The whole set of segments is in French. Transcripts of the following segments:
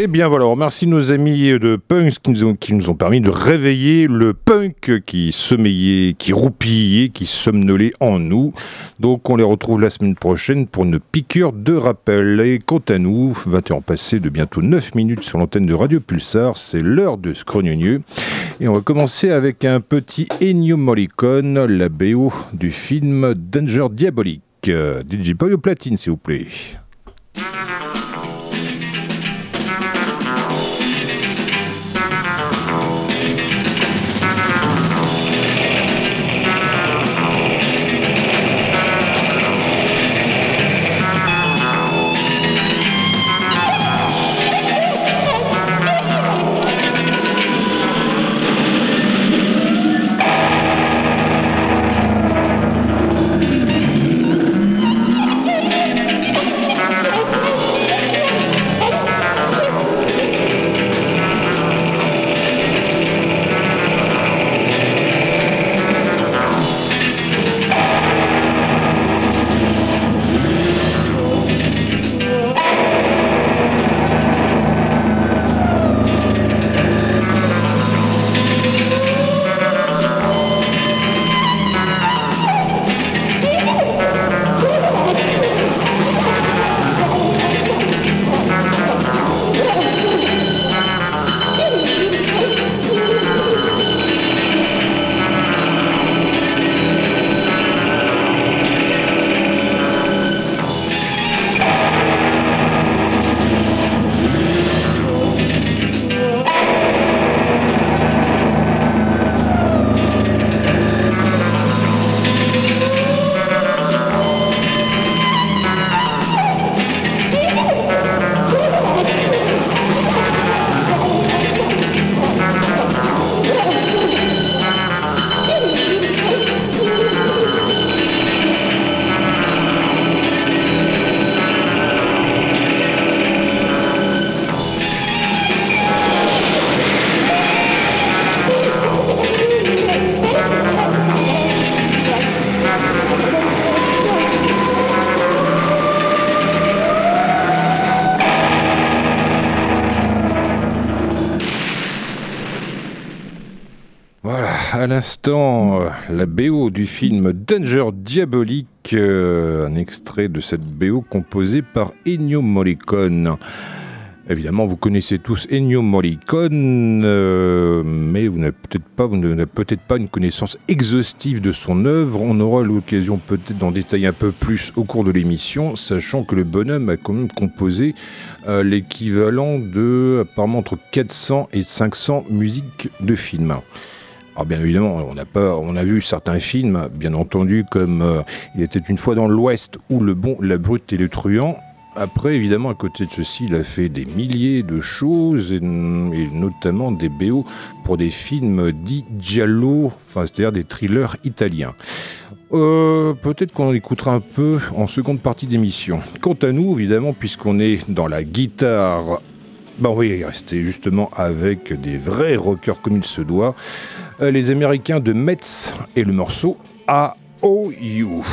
Eh bien voilà, on remercie nos amis de Punks qui nous, ont, permis de réveiller le punk qui sommeillait, qui roupillait, qui somnolait en nous. Donc on les retrouve la semaine prochaine pour une piqûre de rappel. Et quant à nous, 21 passé de bientôt 9 minutes sur l'antenne de Radio Pulsar, c'est l'heure de Scrognonieux. Et on va commencer avec un petit Ennio Morricone, la BO du film Danger Diabolique. DJ Boy platine s'il vous plaît. L'instant euh, la BO du film Danger Diabolique, euh, un extrait de cette BO composée par Ennio Morricone. Évidemment, vous connaissez tous Ennio Morricone, euh, mais vous n'avez peut-être pas, une connaissance exhaustive de son œuvre. On aura l'occasion peut-être d'en détailler un peu plus au cours de l'émission, sachant que le bonhomme a quand même composé l'équivalent de apparemment entre 400 et 500 musiques de films. Alors bien évidemment, on a, on a vu certains films, bien entendu, comme euh, Il était une fois dans l'Ouest ou Le Bon, la Brute et le Truand. Après, évidemment, à côté de ceci, il a fait des milliers de choses, et, notamment des BO pour des films dits giallo, enfin, c'est-à-dire des thrillers italiens. Euh, peut-être qu'on écoutera un peu en seconde partie d'émission. Quant à nous, évidemment, puisqu'on est dans la guitare, ben oui, rester justement avec des vrais rockers comme il se doit. Euh, les Américains de Metz et le morceau AOU.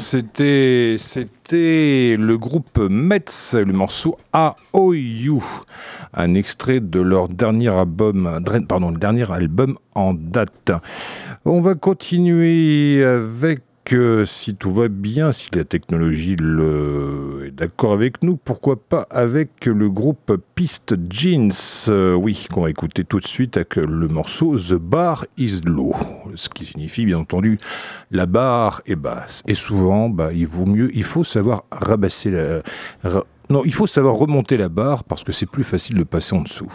C'était, le groupe Metz, le morceau AOU, un extrait de leur dernier album, dernier album en date. On va continuer avec si tout va bien, si la technologie est d'accord avec nous, pourquoi pas avec le groupe Piste Jeans, euh, oui, qu'on va écouter tout de suite avec le morceau The Bar is Low, ce qui signifie bien entendu la barre est basse. Et souvent, bah, il vaut mieux, il faut savoir rabasser la... Non, il faut savoir remonter la barre parce que c'est plus facile de passer en dessous.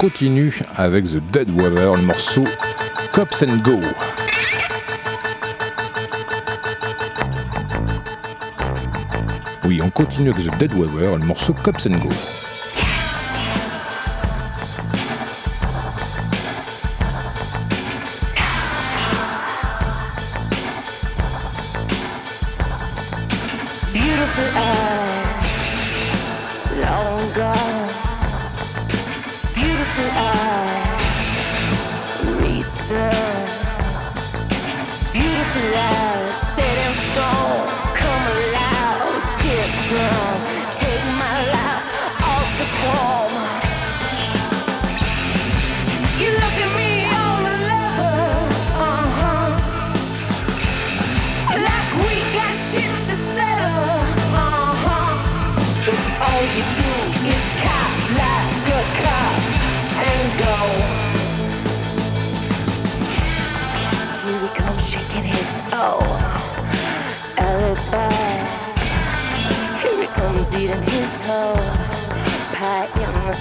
On continue avec The Dead Weaver, le morceau Cops and Go. Oui, on continue avec The Dead Weaver, le morceau Cops and Go. Uh,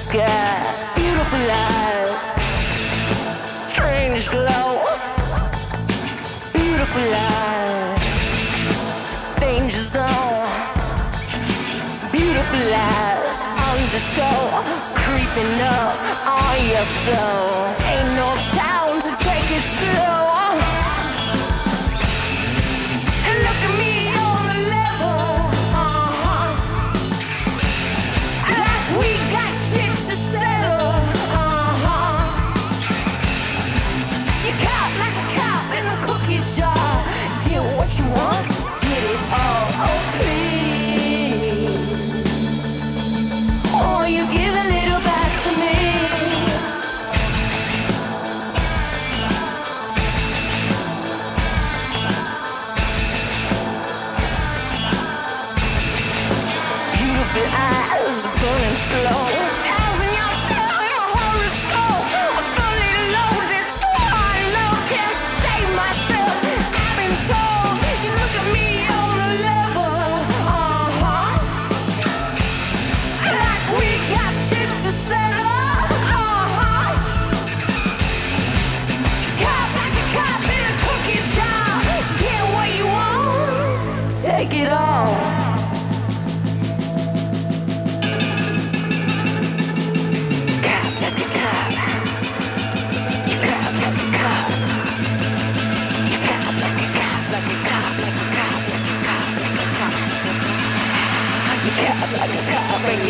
sky, beautiful eyes, strange glow, beautiful eyes, danger zone, beautiful eyes, undertow, creeping up on your soul. Ain't no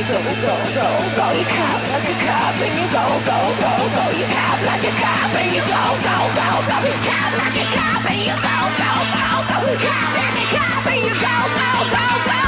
go, go, go, go. You cop like a cop and you go, go, go, go. You cop like a cop and you go, go, go, go. You cop like a cop and you go, go, go, go. You cop like a cop and you go, go, go, go.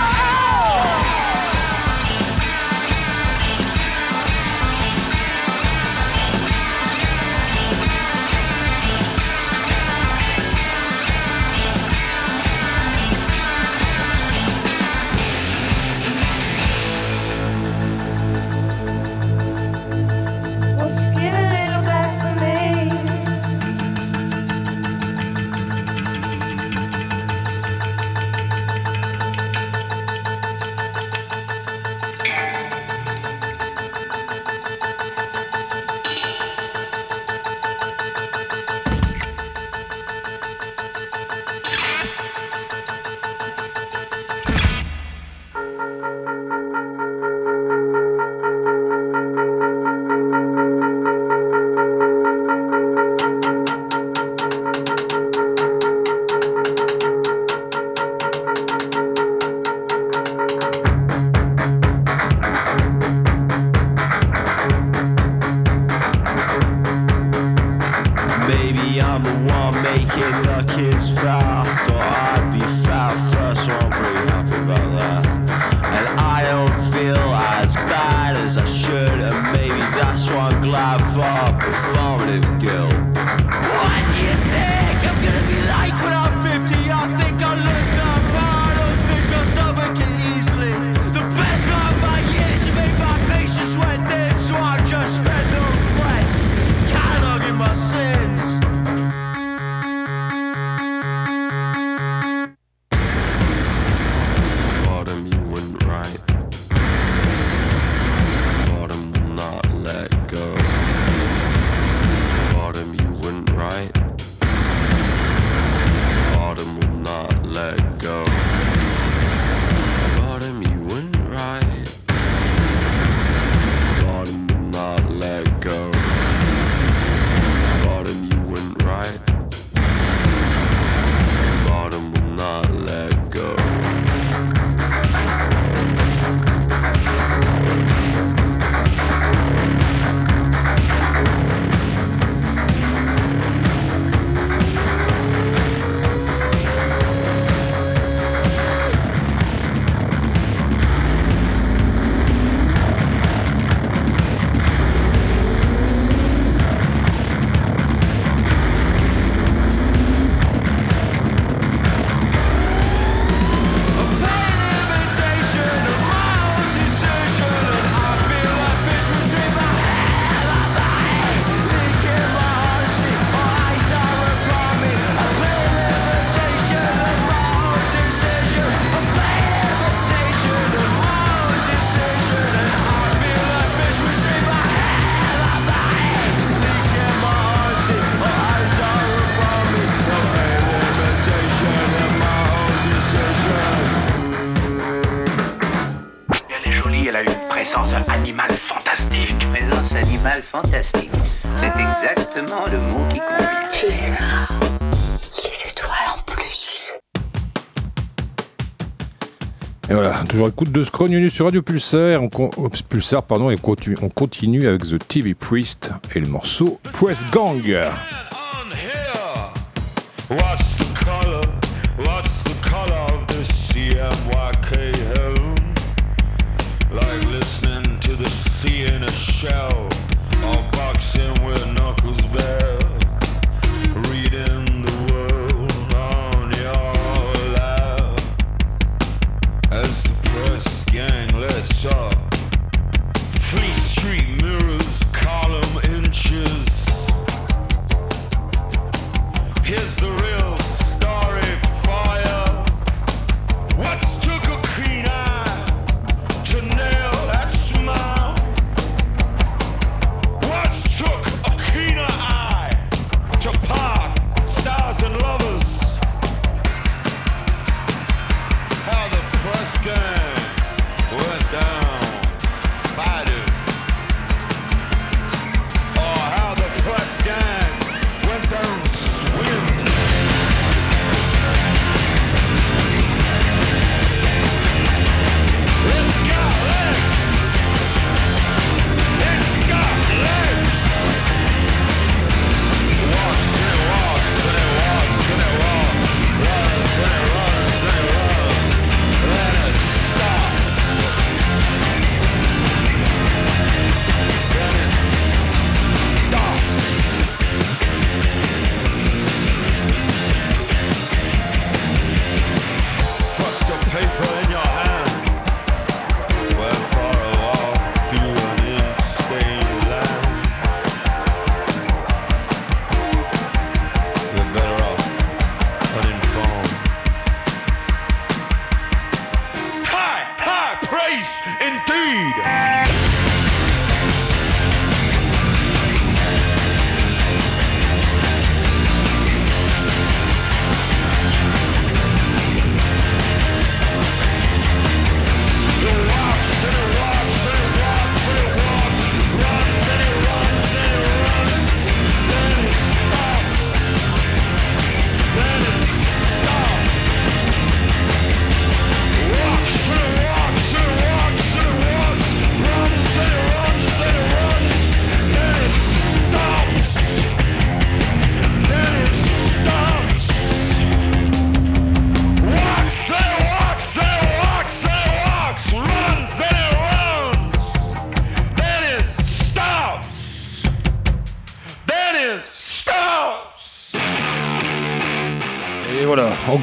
toujours écoute de Scrognonu sur Radio Pulsar. Oh, Pulsar pardon, et on continue avec The TV Priest et le morceau Press Gang.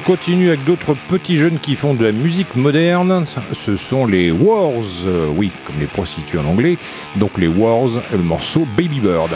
continue avec d'autres petits jeunes qui font de la musique moderne. Ce sont les Wars, euh, oui, comme les prostituées en anglais. Donc les Wars, le morceau Baby Bird.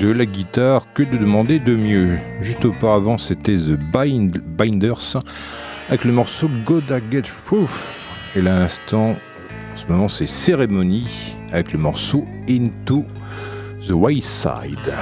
De la guitare, que de demander de mieux. Juste auparavant, c'était The Binders avec le morceau Gotta Get Foof. Et là, l'instant, en ce moment, c'est Cérémonie avec le morceau Into the Wayside.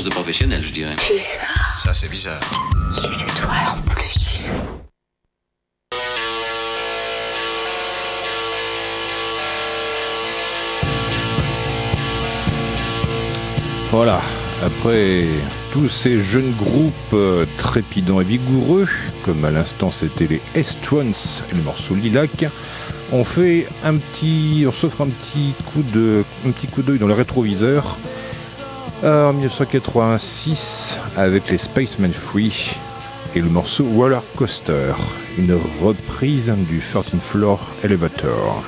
De professionnel, je dirais. Plus Ça, c'est bizarre. étoiles en plus. Voilà, après tous ces jeunes groupes euh, trépidants et vigoureux, comme à l'instant c'était les S-Twins et le morceau Lilac, on fait un petit, on s'offre un petit coup de, un petit coup d'œil dans le rétroviseur euh, en 1986 avec les Spaceman Free et le morceau Roller Coaster, une reprise du 13 Floor Elevator.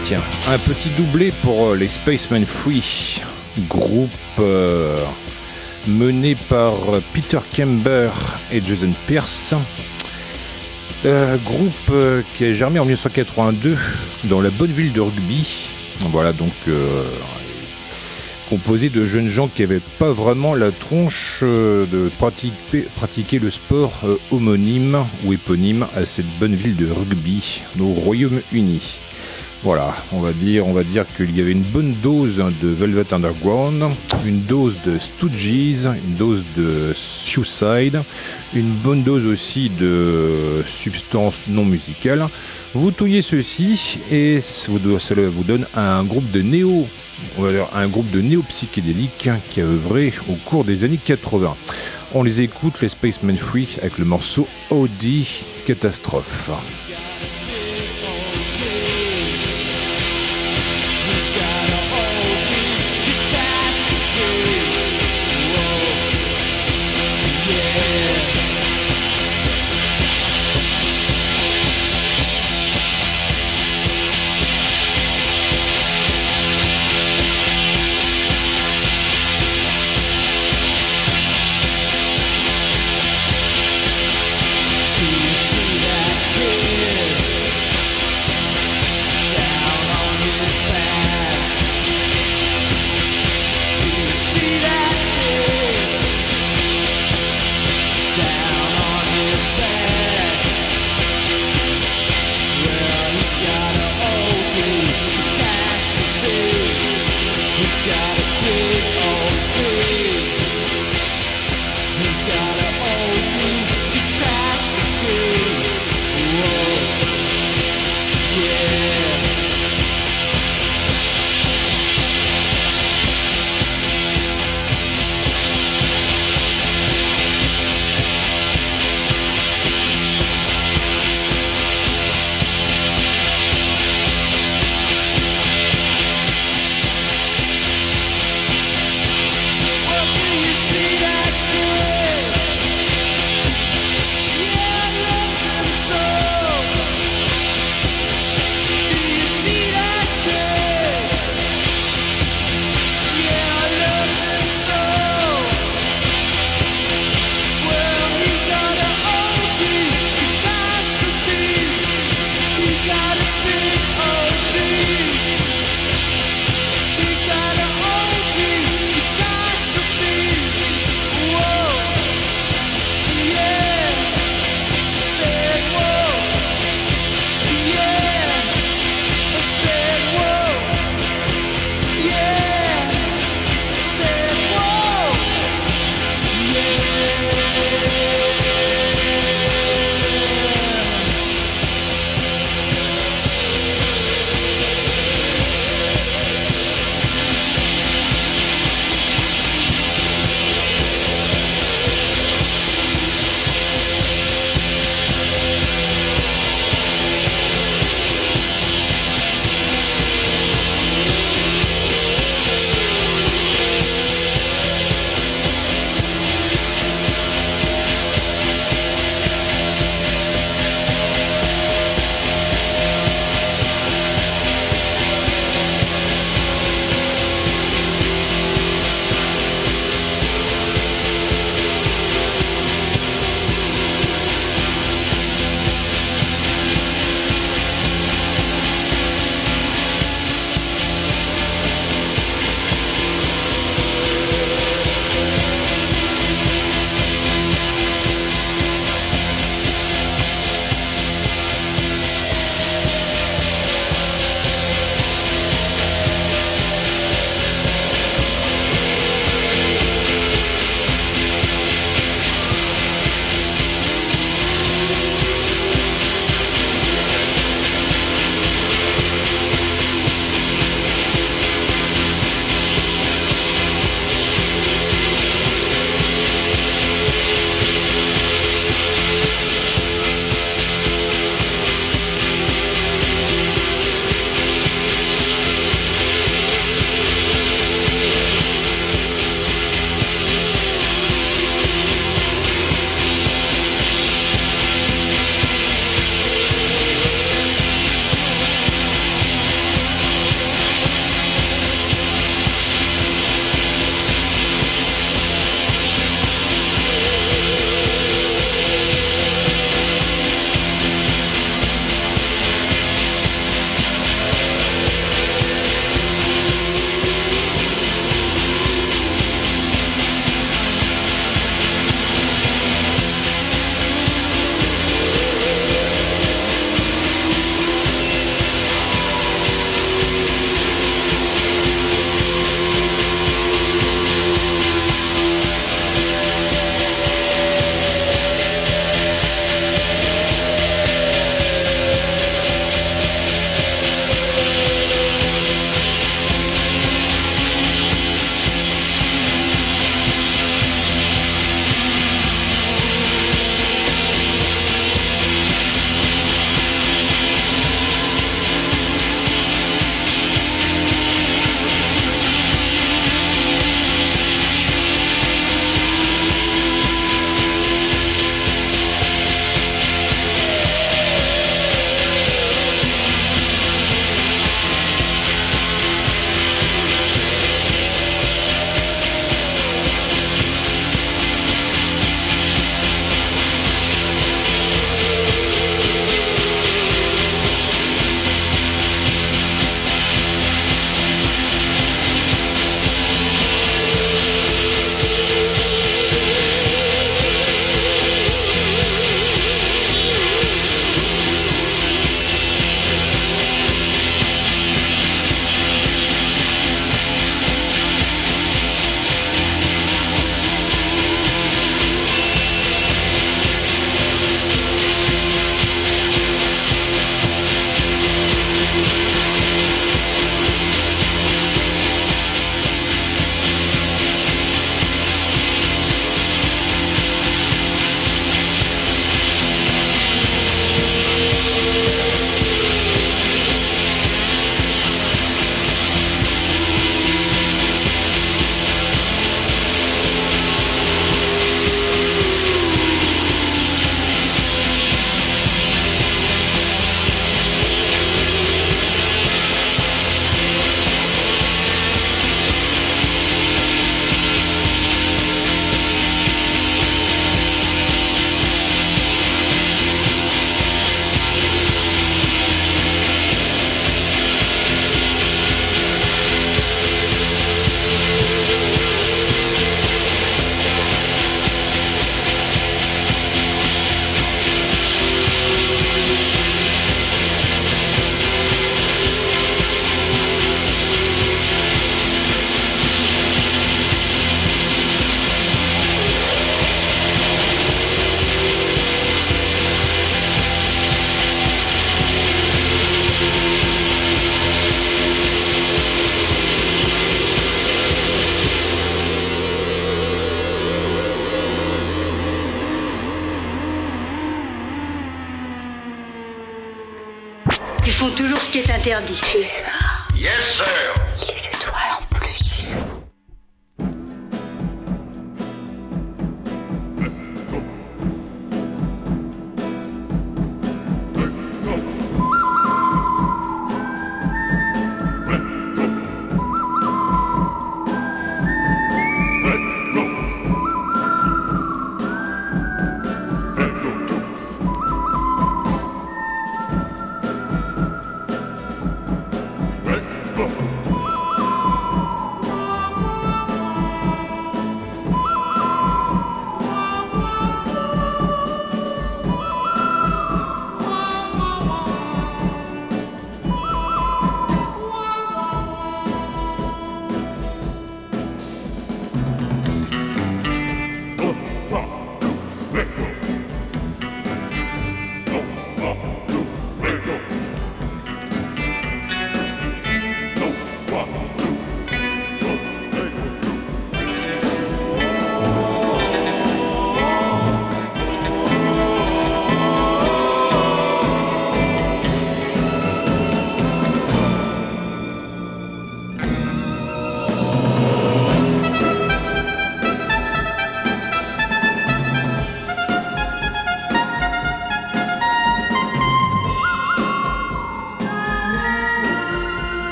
Tiens, un petit doublé pour euh, les Spaceman Free, groupe euh, mené par euh, Peter Kember et Jason Pierce. Groupe qui a germé en 1982 dans la bonne ville de Rugby. Voilà donc composé de jeunes gens qui n'avaient pas vraiment la tronche de pratiquer, le sport homonyme ou éponyme à cette bonne ville de Rugby au Royaume-Uni. Voilà, on va dire, qu'il y avait une bonne dose de Velvet Underground, une dose de Stooges, une dose de Suicide, une bonne dose aussi de substances non musicales. Vous touillez ceci et cela vous donne un groupe de néo, on va dire un groupe de néo-psychédéliques qui a œuvré au cours des années 80. On les écoute, les Spaceman Free, avec le morceau Audi Catastrophe.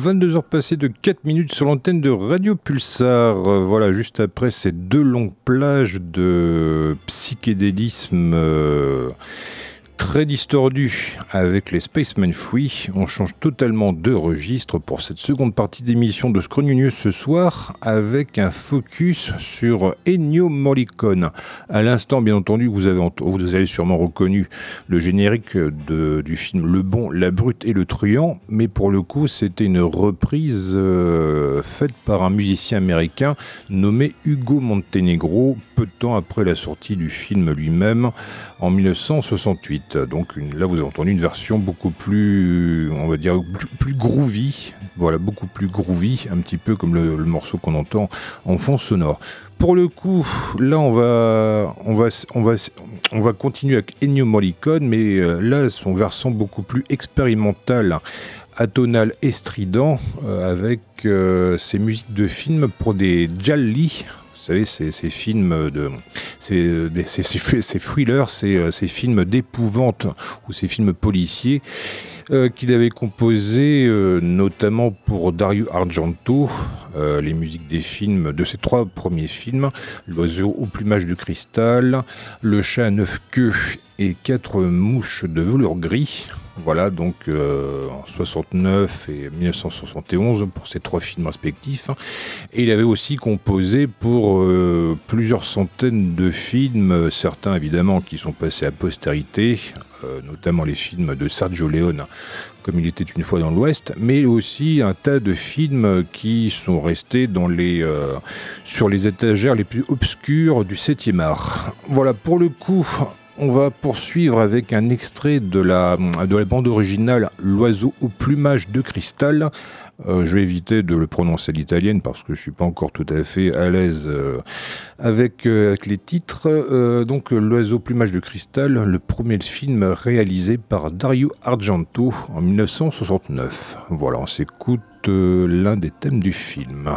22h passées de 4 minutes sur l'antenne de Radio Pulsar. Euh, voilà, juste après ces deux longues plages de psychédélisme. Euh, très distordu avec les Spaceman Free, on change totalement de registre pour cette seconde partie d'émission de Scrognonieux ce soir avec un focus sur Ennio Morricone. À l'instant, bien entendu, vous avez, sûrement reconnu le générique du film Le Bon, la Brute et le Truand, mais pour le coup, c'était une reprise euh, faite par un musicien américain nommé Hugo Montenegro, peu de temps après la sortie du film lui-même en 1968. Donc une- là, vous avez entendu une version beaucoup plus, on va dire, plus, groovy. Voilà, beaucoup plus groovy, un petit peu comme le, morceau qu'on entend en fond sonore. Pour le coup, là, on va, on va, on va, on va continuer avec Ennio Morricone, mais euh, là, son versant beaucoup plus expérimental atonal et strident euh, avec euh, ses musiques de films pour des gialli. Vous savez, ces, films de. Ces, ces, thrillers, ces, euh, ces films d'épouvante ou ces films policiers euh, qu'il avait composés euh, notamment pour Dario Argento, euh, les musiques des films, de ses trois premiers films L'oiseau au plumage de cristal, Le chat à neuf queues et quatre mouches de velours gris. Voilà, donc euh, en 69 et 1971 pour ces trois films respectifs. Et il avait aussi composé pour euh, plusieurs centaines de films, certains évidemment qui sont passés à postérité, euh, notamment les films de Sergio Leone, comme il était une fois dans l'Ouest, mais aussi un tas de films qui sont restés euh, sur les étagères les plus obscures du 7e art. Voilà, pour le coup, on va poursuivre avec un extrait de la, de la bande originale L'oiseau au plumage de cristal. Euh, je vais éviter de le prononcer à l'italienne parce que je suis pas encore tout à fait à l'aise euh, avec, euh, avec les titres. Donc L'oiseau au plumage de cristal, le premier film réalisé par Dario Argento en 1969. Voilà, on s'écoute l'un des thèmes du film.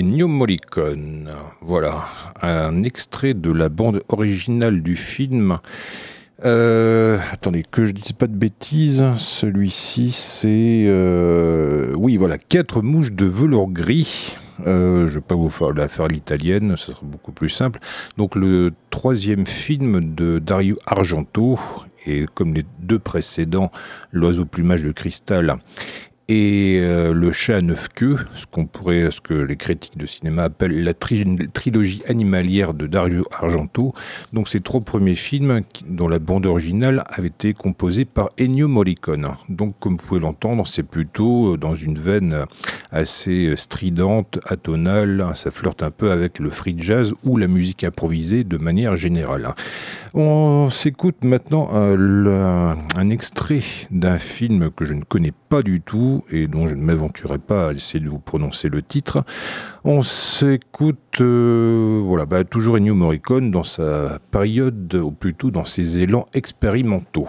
Ennio. Voilà, un extrait de la bande originale du film. Euh, attendez, que je dise pas de bêtises. Celui-ci, c'est. euh, oui, voilà, Quatre mouches de velours gris. Euh, je ne vais pas vous faire la faire l'italienne, ce sera beaucoup plus simple. Donc, le troisième film de Dario Argento, et comme les deux précédents, L'oiseau plumage de cristal et euh, Le chat à neuf queues, ce qu'on pourrait, ce que les critiques de cinéma appellent la tri- trilogie animalière de Dario Argento. Donc ces trois premiers films dont la bande originale avait été composée par Ennio Morricone. Donc comme vous pouvez l'entendre, c'est plutôt euh, dans une veine assez stridente, atonale, ça flirte un peu avec le free jazz ou la musique improvisée de manière générale. On s'écoute maintenant un extrait d'un film que je ne connais pas du tout et dont je ne m'aventurerai pas à essayer de vous prononcer le titre. On s'écoute, euh, voilà, bah, toujours Ennio Morricone dans sa période, ou plutôt dans ses élans expérimentaux.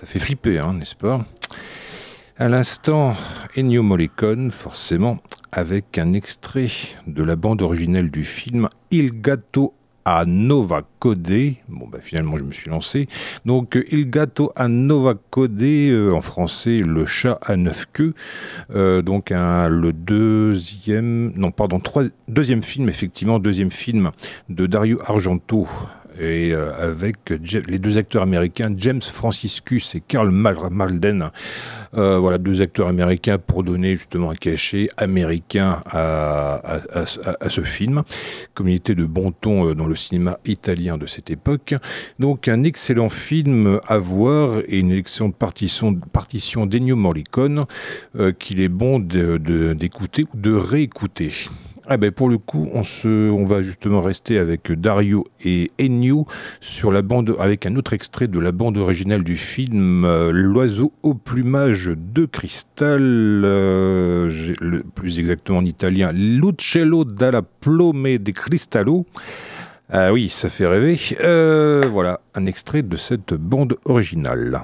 Ça fait flipper, hein, n'est-ce pas? À l'instant, Ennio Morricone, forcément, avec un extrait de la bande originelle du film Il Gatto a Nova Code. Bon, bah, finalement, je me suis lancé. Donc, Il Gatto a Nova Code, euh, en français, le chat à neuf queues. Euh, donc, le deuxième, non, pardon, deuxième film, effectivement, deuxième film de Dario Argento. Et euh, avec les deux acteurs américains, James Franciscus et Mal- Malden. Euh, voilà, deux acteurs américains pour donner justement un cachet américain à, ce film. Comme il était de bon ton euh, dans le cinéma italien de cette époque. Donc un excellent film à voir et une excellente partition, partition d'Ennio Morricone qu'il est bon d'écouter ou de réécouter. Ah ben pour le coup, on, va justement rester avec Dario et Ennio sur la bande, avec un autre extrait de la bande originale du film euh, L'oiseau au plumage de cristal, euh, plus exactement en italien, L'uccello dalla plome di cristallo. Ah oui, ça fait rêver. Euh, voilà, un extrait de cette bande originale.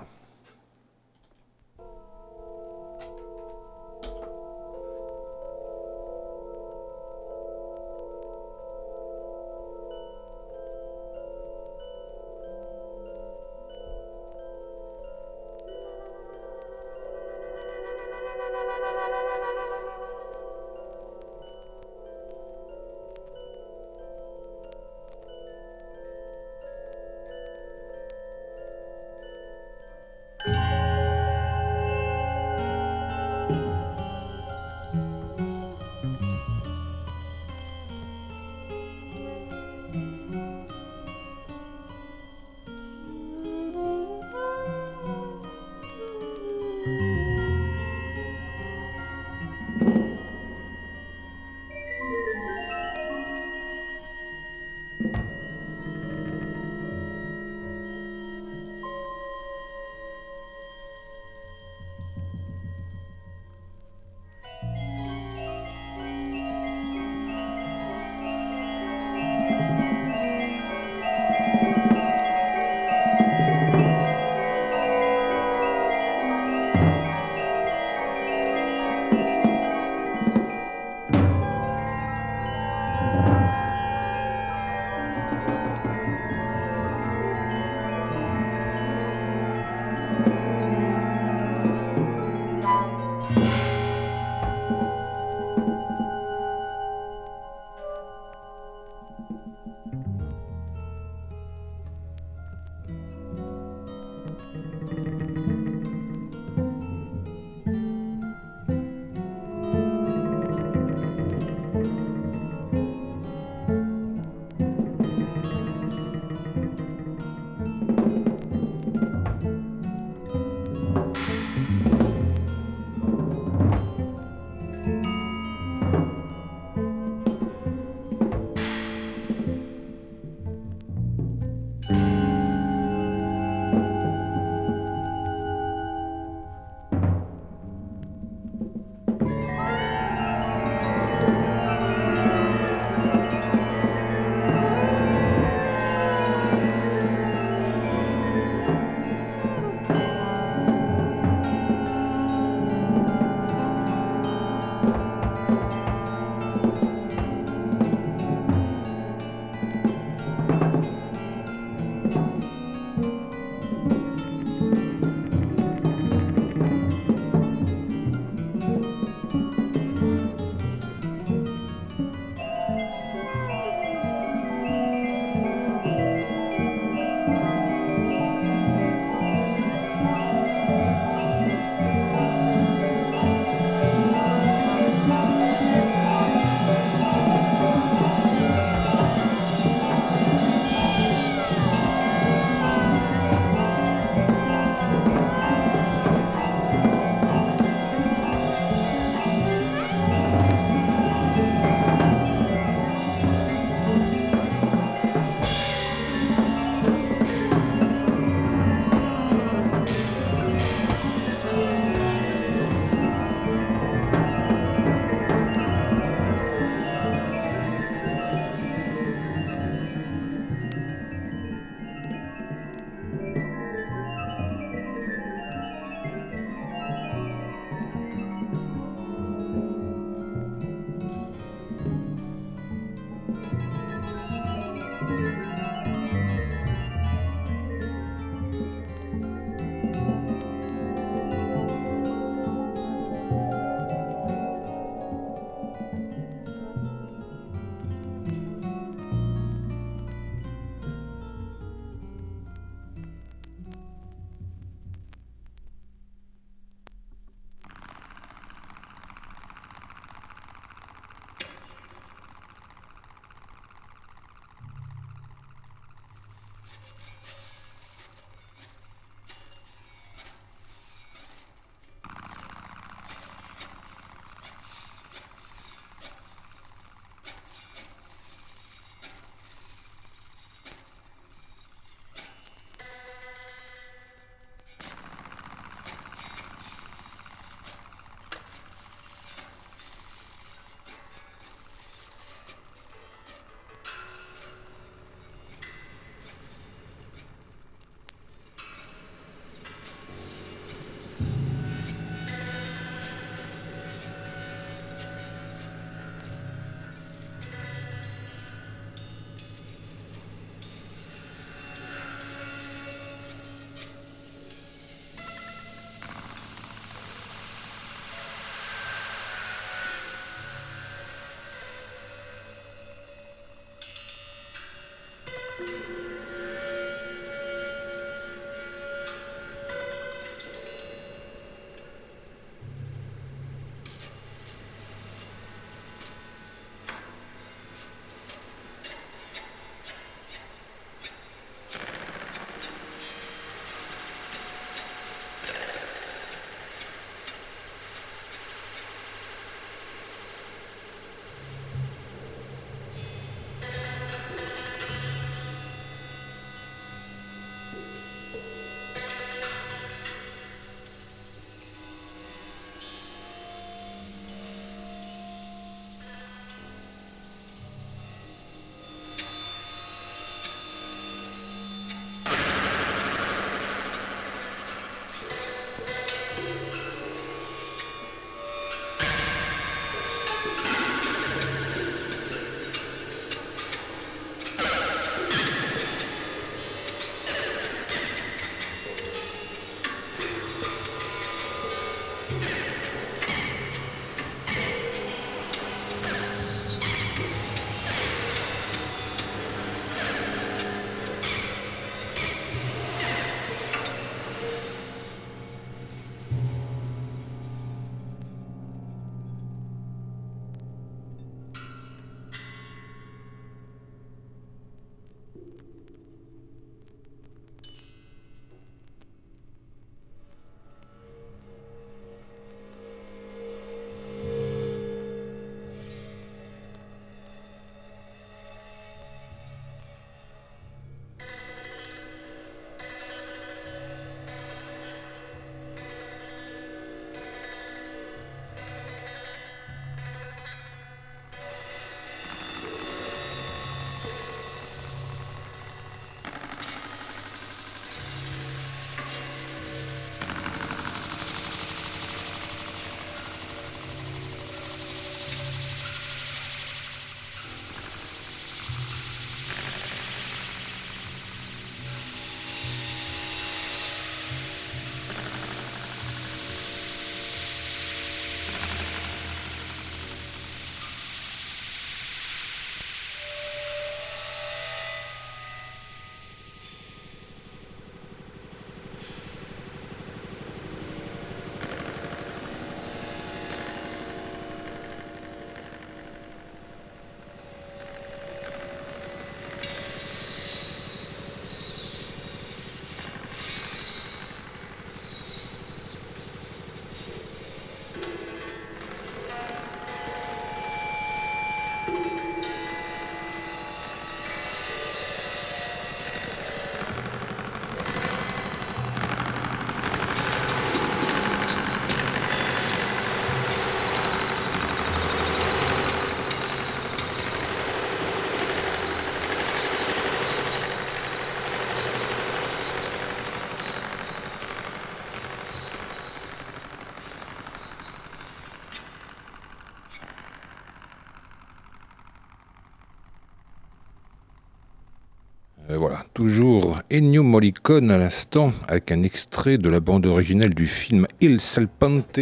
Voilà, toujours Ennio Morricone à l'instant, avec un extrait de la bande originale du film Il Salpante,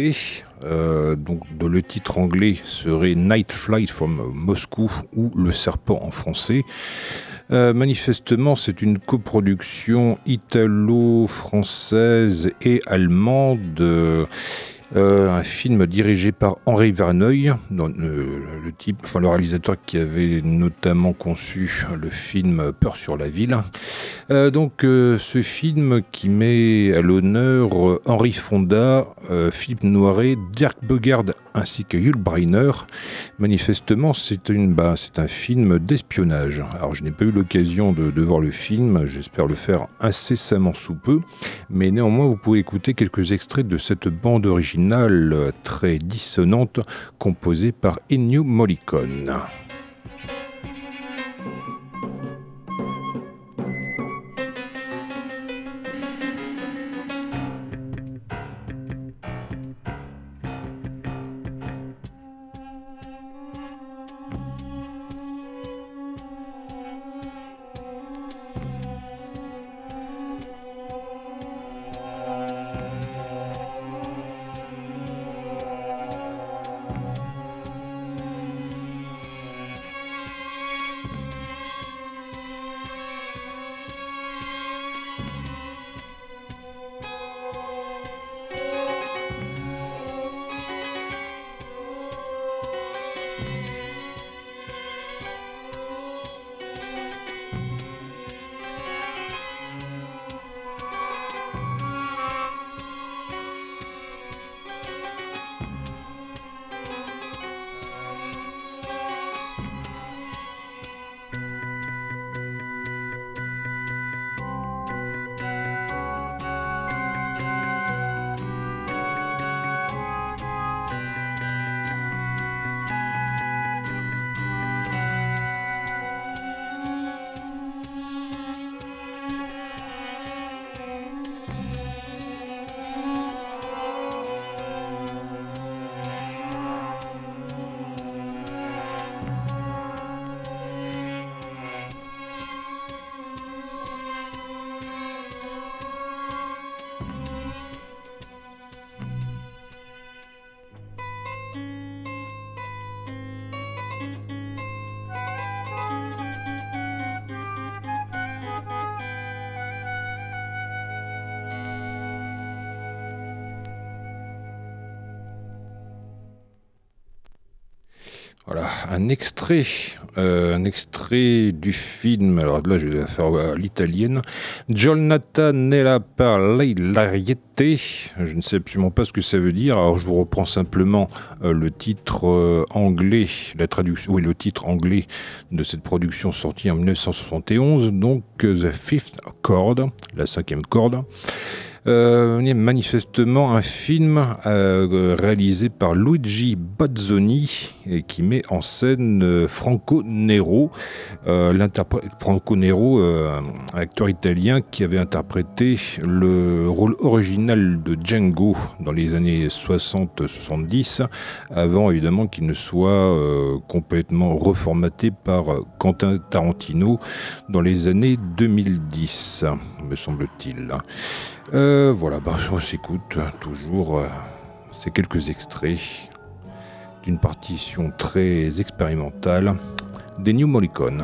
euh, donc dont le titre anglais serait Night Flight from Moscou ou Le Serpent en français. Euh, manifestement, c'est une coproduction italo-française et allemande. Euh, un film dirigé par Henri Verneuil, euh, le réalisateur qui avait notamment conçu le film Peur sur la ville. Euh, donc ce film qui met à l'honneur Henri Fonda, Philippe Noiret, Dirk Bogard ainsi que Yul Brynner. Manifestement, bah, c'est un film d'espionnage. Alors je n'ai pas eu l'occasion de, de voir le film, j'espère le faire incessamment sous peu, mais néanmoins vous pouvez écouter quelques extraits de cette bande originale euh, très dissonante composée par Ennio Morricone. Euh, un extrait du film. Alors là, je vais faire à l'italienne. Giornata nella Parlariete. Je ne sais absolument pas ce que ça veut dire. Alors je vous reprends simplement euh, le titre euh, anglais, la traduction, oui, le titre anglais de cette production sortie en 1971. Donc The Fifth Chord, la cinquième corde. Euh, manifestement un film euh, réalisé par Luigi Bazzoni et qui met en scène euh, Franco Nero, euh, l'interprète Franco Nero, acteur italien qui avait interprété le rôle original de Django dans les années 60-70, avant évidemment qu'il ne soit complètement reformaté par Quentin Tarantino dans les années 2010, me semble-t-il. Euh, voilà, bah, on s'écoute hein, toujours euh, ces quelques extraits d'une partition très expérimentale des New Morricone.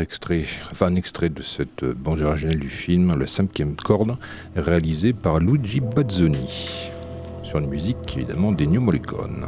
Extrait, un extrait de cette bande originale du film, le cinquième corde, réalisé par Luigi Bazzoni. sur une musique évidemment d'Ennio Morricone.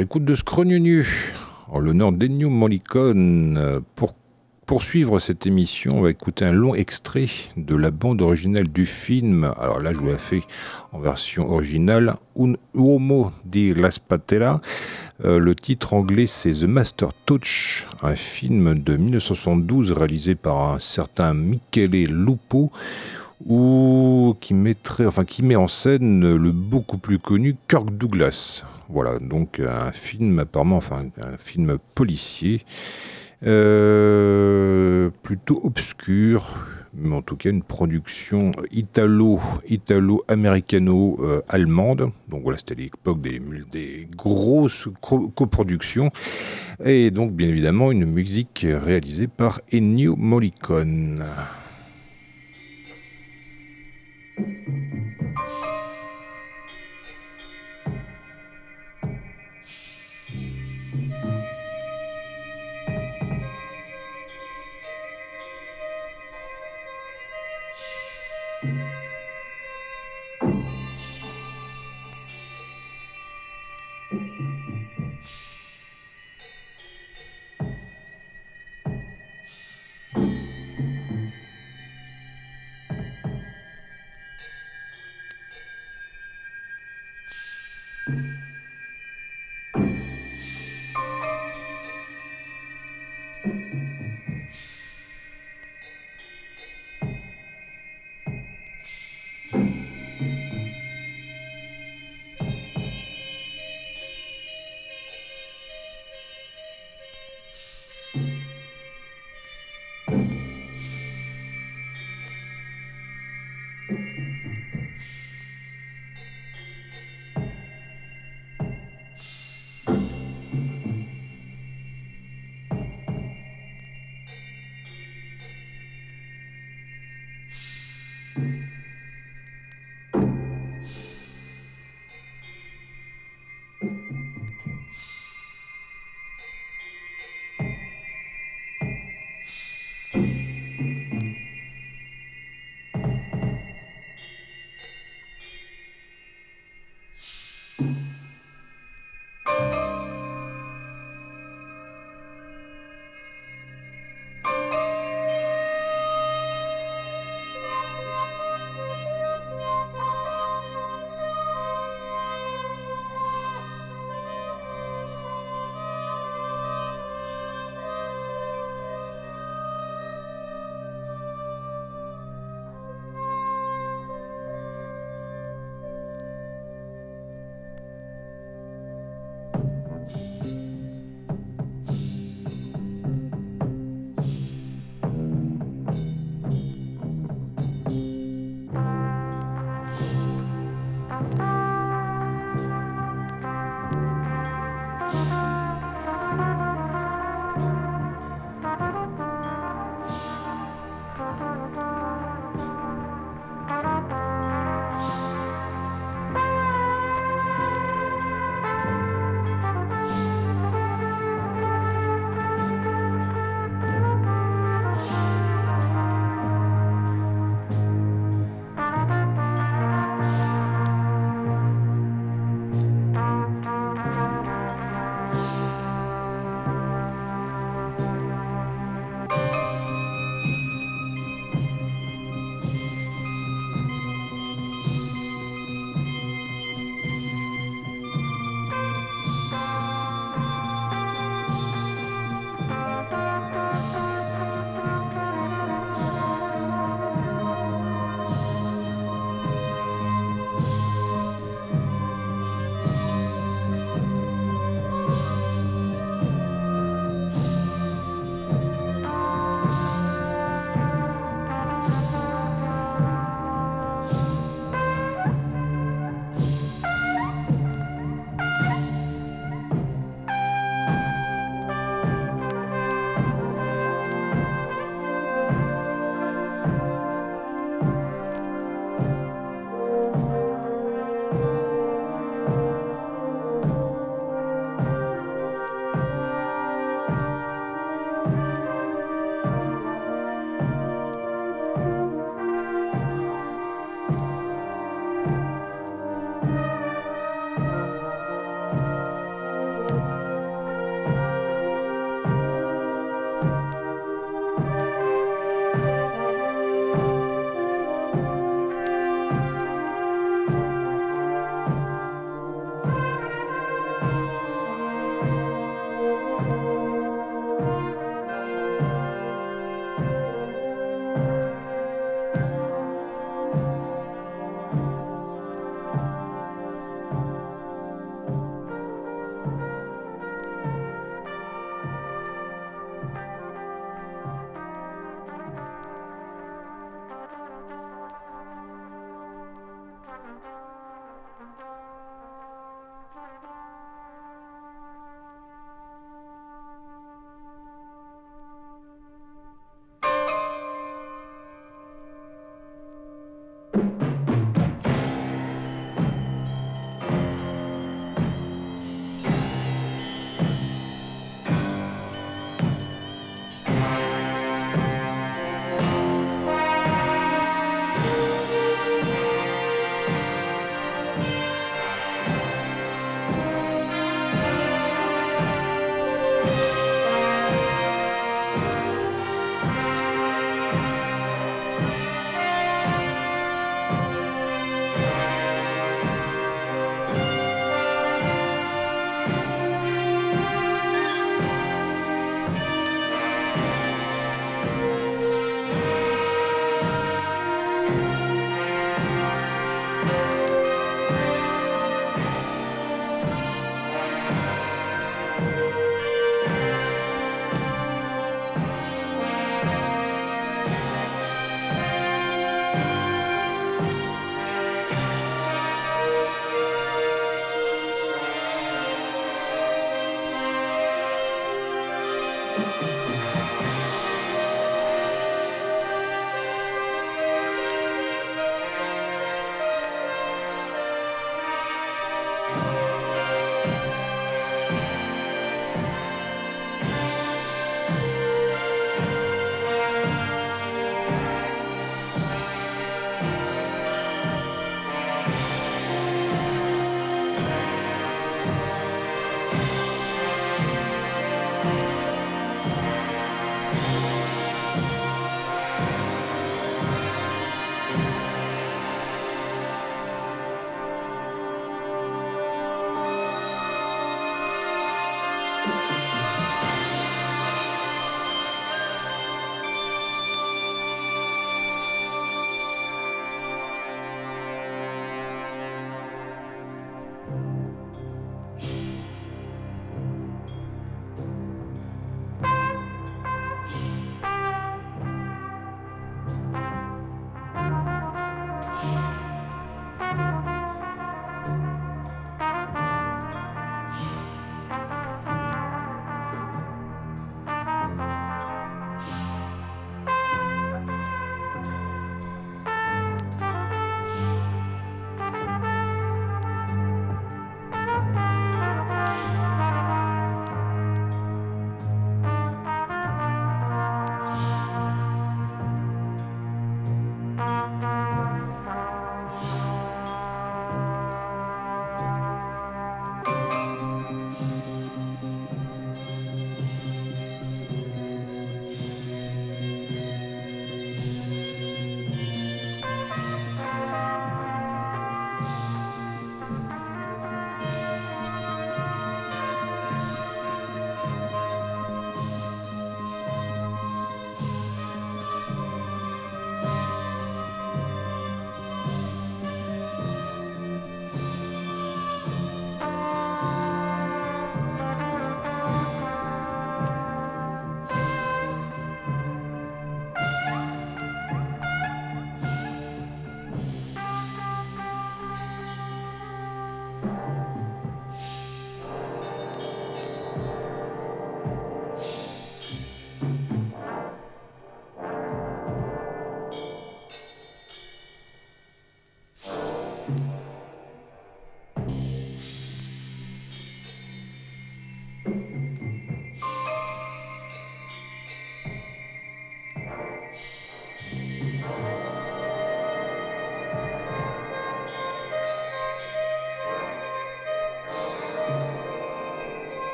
Écoute de Scrognonu, en l'honneur d'Ennio Morricone. Pour poursuivre cette émission, on va écouter un long extrait de la bande originale du film. Alors là, je vous l'ai fait en version originale, Un uomo di la Spatella. Euh, le titre anglais, c'est The Master Touch, un film de 1972 réalisé par un certain Michele Lupo, ou qui mettrait, enfin qui met en scène le beaucoup plus connu Kirk Douglas. Voilà, donc un film apparemment, enfin un film policier, euh, plutôt obscur, mais en tout cas une production italo, italo-américano euh. Donc voilà, c'était l'époque des, des grosses co- coproductions et donc bien évidemment une musique réalisée par Ennio Morricone.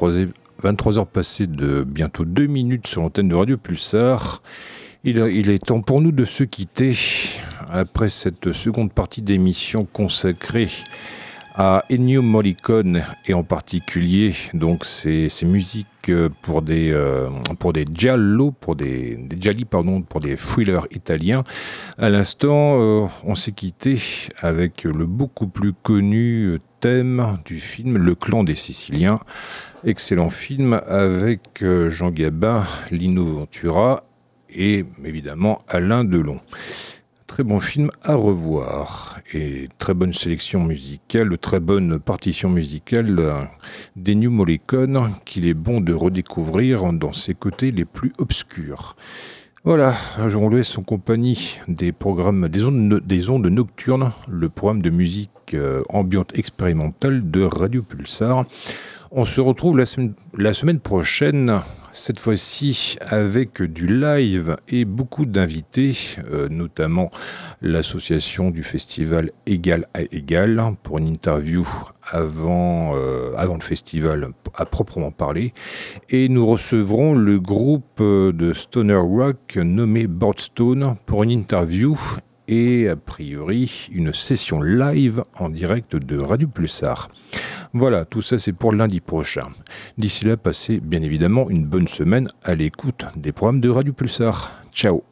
23, 23 heures passées de bientôt 2 minutes sur l'antenne de Radio Pulsar. Il, il est temps pour nous de se quitter après cette seconde partie d'émission consacrée à Ennio Morricone et en particulier donc ces musiques pour des euh, pour des giallo pour des, des pardon pour des thrillers italiens à l'instant euh, on s'est quitté avec le beaucoup plus connu thème du film Le clan des Siciliens excellent film avec euh, Jean Gabin Lino Ventura et évidemment Alain Delon très bon film à revoir et très bonne sélection musicale, très bonne partition musicale euh, d'Ennio Morricone qu'il est bon de redécouvrir dans ses côtés les plus obscurs. Voilà, on laisse en compagnie des programmes des ondes, des nocturnes, le programme de musique euh, ambiante expérimentale de Radio Pulsar. On se retrouve la semaine prochaine, cette fois-ci avec du live et beaucoup d'invités, euh, notamment l'association du festival Égal à Égal pour une interview avant, euh, avant le festival à proprement parler. Et nous recevrons le groupe euh, de Stoner Rock nommé Boardstone pour une interview et a priori une session live en direct de Radio Pulsar. Voilà, tout ça c'est pour lundi prochain. D'ici là, passez bien évidemment une bonne semaine à l'écoute des programmes de Radio Pulsar. Ciao